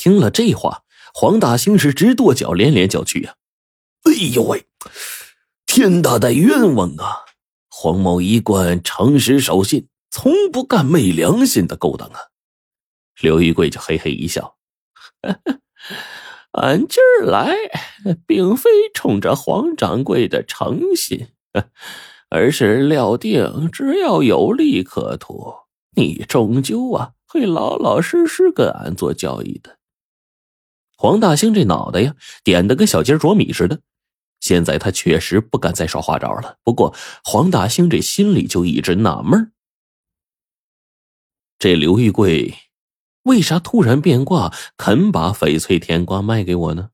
听了这话，黄大兴是直跺脚，连连叫屈呀！哎呦喂，天大的冤枉啊！黄某一贯诚实守信，从不干昧良心的勾当啊！刘玉贵就嘿嘿一笑：“ 俺今儿来，并非冲着黄掌柜的诚信，而是料定只要有利可图，你终究啊会老老实实跟俺做交易的。”黄大兴这脑袋呀，点的跟小鸡啄米似的。现在他确实不敢再耍花招了。不过黄大兴这心里就一直纳闷这刘玉贵为啥突然变卦，肯把翡翠甜瓜卖给我呢？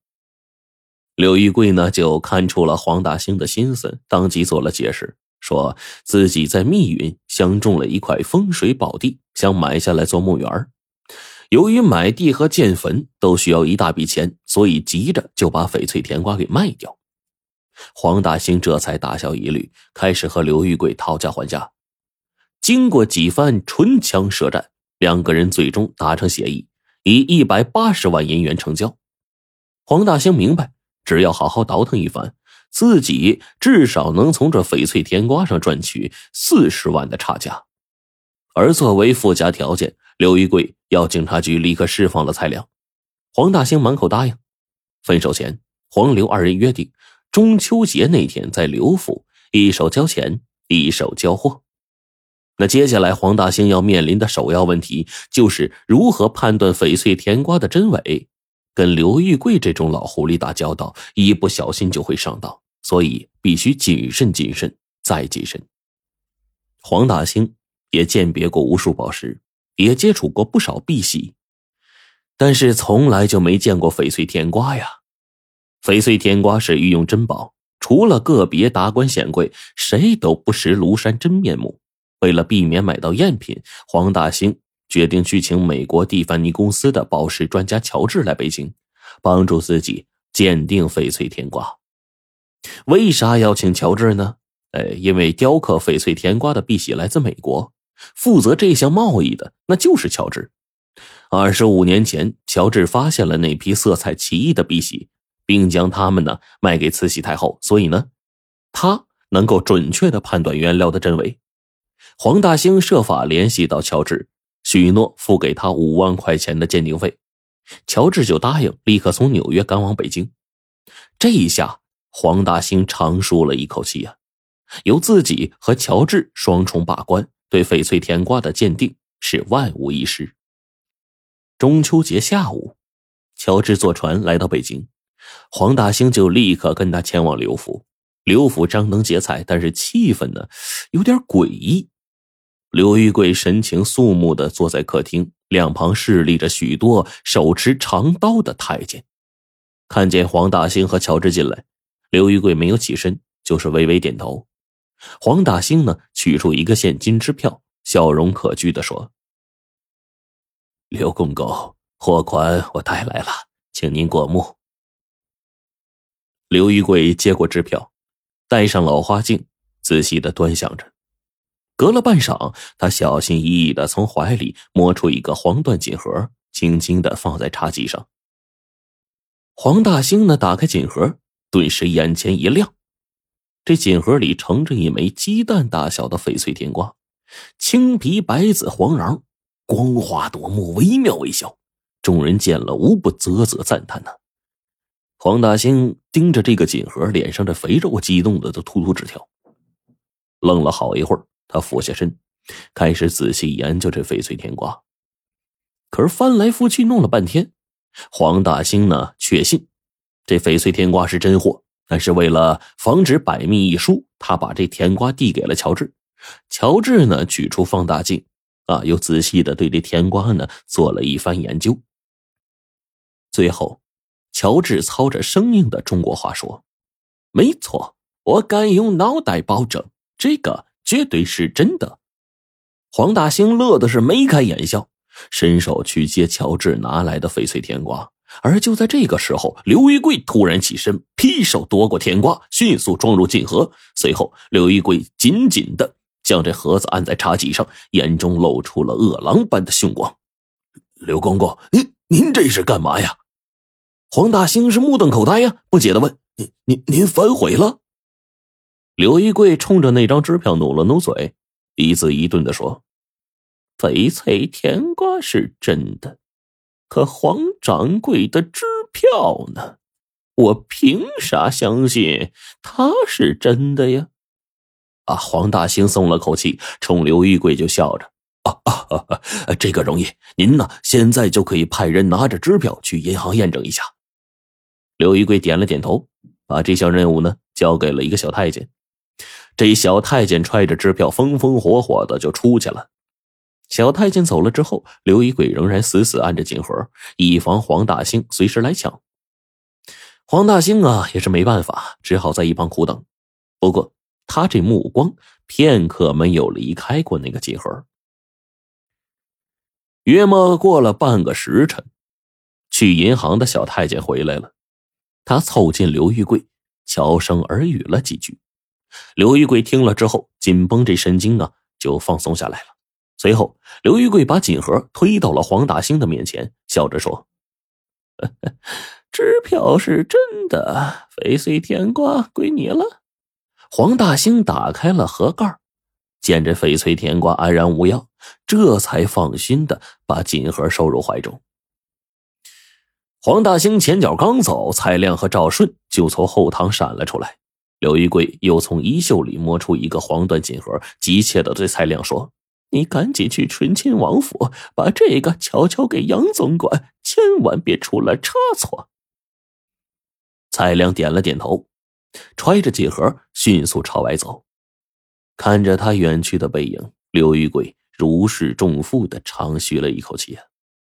刘玉贵呢，就看出了黄大兴的心思，当即做了解释，说自己在密云相中了一块风水宝地，想买下来做墓园由于买地和建坟都需要一大笔钱，所以急着就把翡翠甜瓜给卖掉。黄大兴这才打消疑虑，开始和刘玉贵讨价还价。经过几番唇枪舌战，两个人最终达成协议，以一百八十万银元成交。黄大兴明白，只要好好倒腾一番，自己至少能从这翡翠甜瓜上赚取四十万的差价。而作为附加条件，刘玉贵要警察局立刻释放了蔡良。黄大兴满口答应。分手前，黄刘二人约定，中秋节那天在刘府，一手交钱，一手交货。那接下来，黄大兴要面临的首要问题就是如何判断翡翠甜瓜的真伪。跟刘玉贵这种老狐狸打交道，一不小心就会上当，所以必须谨慎、谨慎再谨慎。黄大兴。也鉴别过无数宝石，也接触过不少碧玺，但是从来就没见过翡翠甜瓜呀。翡翠甜瓜是御用珍宝，除了个别达官显贵，谁都不识庐山真面目。为了避免买到赝品，黄大兴决定去请美国蒂凡尼公司的宝石专家乔治来北京，帮助自己鉴定翡翠甜瓜。为啥要请乔治呢？呃，因为雕刻翡翠甜瓜的碧玺来自美国。负责这项贸易的那就是乔治。二十五年前，乔治发现了那批色彩奇异的碧玺，并将它们呢卖给慈禧太后，所以呢，他能够准确的判断原料的真伪。黄大兴设法联系到乔治，许诺付给他五万块钱的鉴定费，乔治就答应立刻从纽约赶往北京。这一下，黄大兴长舒了一口气呀，由自己和乔治双重把关。对翡翠甜瓜的鉴定是万无一失。中秋节下午，乔治坐船来到北京，黄大兴就立刻跟他前往刘府。刘府张灯结彩，但是气氛呢有点诡异。刘玉贵神情肃穆的坐在客厅，两旁侍立着许多手持长刀的太监。看见黄大兴和乔治进来，刘玉贵没有起身，就是微微点头。黄大兴呢，取出一个现金支票，笑容可掬的说：“刘公公，货款我带来了，请您过目。”刘玉贵接过支票，戴上老花镜，仔细的端详着。隔了半晌，他小心翼翼的从怀里摸出一个黄缎锦盒，轻轻的放在茶几上。黄大兴呢，打开锦盒，顿时眼前一亮。这锦盒里盛着一枚鸡蛋大小的翡翠甜瓜，青皮白籽黄瓤，光滑夺目，惟妙惟肖。众人见了无不啧啧赞叹呐。黄大兴盯着这个锦盒，脸上的肥肉激动的都突突直跳。愣了好一会儿，他俯下身，开始仔细研究这翡翠甜瓜。可是翻来覆去弄了半天，黄大兴呢确信这翡翠甜瓜是真货。但是为了防止百密一疏，他把这甜瓜递给了乔治。乔治呢，取出放大镜，啊，又仔细的对这甜瓜呢做了一番研究。最后，乔治操着生硬的中国话说：“没错，我敢用脑袋保证，这个绝对是真的。”黄大兴乐的是眉开眼笑，伸手去接乔治拿来的翡翠甜瓜。而就在这个时候，刘玉贵突然起身，劈手夺过甜瓜，迅速装入锦盒。随后，刘玉贵紧紧的将这盒子按在茶几上，眼中露出了饿狼般的凶光。刘公公，您您这是干嘛呀？”黄大兴是目瞪口呆呀，不解的问：“您您您反悔了？”刘玉贵冲着那张支票努了努嘴，一字一顿的说：“翡翠甜瓜是真的，可黄掌柜的支票呢？我凭啥相信他是真的呀？”啊！黄大兴松了口气，冲刘玉贵就笑着：“啊啊，这个容易，您呢现在就可以派人拿着支票去银行验证一下。”刘玉贵点了点头，把这项任务呢交给了一个小太监。这小太监揣着支票，风风火火的就出去了。小太监走了之后，刘一贵仍然死死按着锦盒，以防黄大兴随时来抢。黄大兴啊，也是没办法，只好在一旁苦等。不过他这目光片刻没有离开过那个锦盒。约莫过了半个时辰，去银行的小太监回来了，他凑近刘玉贵，悄声耳语了几句。刘玉贵听了之后，紧绷这神经啊就放松下来了。随后，刘玉贵把锦盒推到了黄大兴的面前，笑着说：“支票是真的，翡翠甜瓜归你了。”黄大兴打开了盒盖，见这翡翠甜瓜安然无恙，这才放心的把锦盒收入怀中。黄大兴前脚刚走，蔡亮和赵顺就从后堂闪了出来。刘玉贵又从衣袖里摸出一个黄缎锦盒，急切的对蔡亮说：“你赶紧去醇亲王府，把这个悄悄给杨总管，千万别出了差错。”蔡亮点了点头，揣着几盒迅速朝外走。看着他远去的背影，刘玉贵如释重负的长吁了一口气。